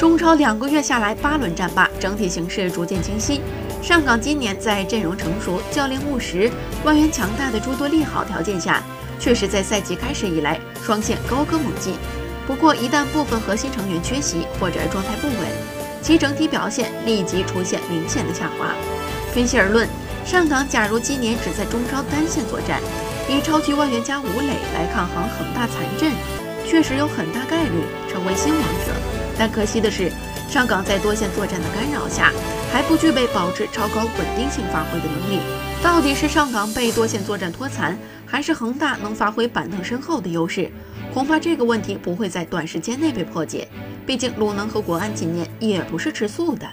中超两个月下来八轮战罢，整体形势逐渐清晰。上港今年在阵容成熟、教练务实、外援强大的诸多利好条件下，确实在赛季开始以来双线高歌猛进。不过，一旦部分核心成员缺席或者状态不稳，其整体表现立即出现明显的下滑。分析而论，上港假如今年只在中超单线作战，以超级外援加吴磊来抗衡恒大残阵，确实有很大概率成为新王者。但可惜的是，上港在多线作战的干扰下，还不具备保持超高稳定性发挥的能力。到底是上港被多线作战拖残，还是恒大能发挥板凳深厚的优势？恐怕这个问题不会在短时间内被破解。毕竟鲁能和国安今年也不是吃素的。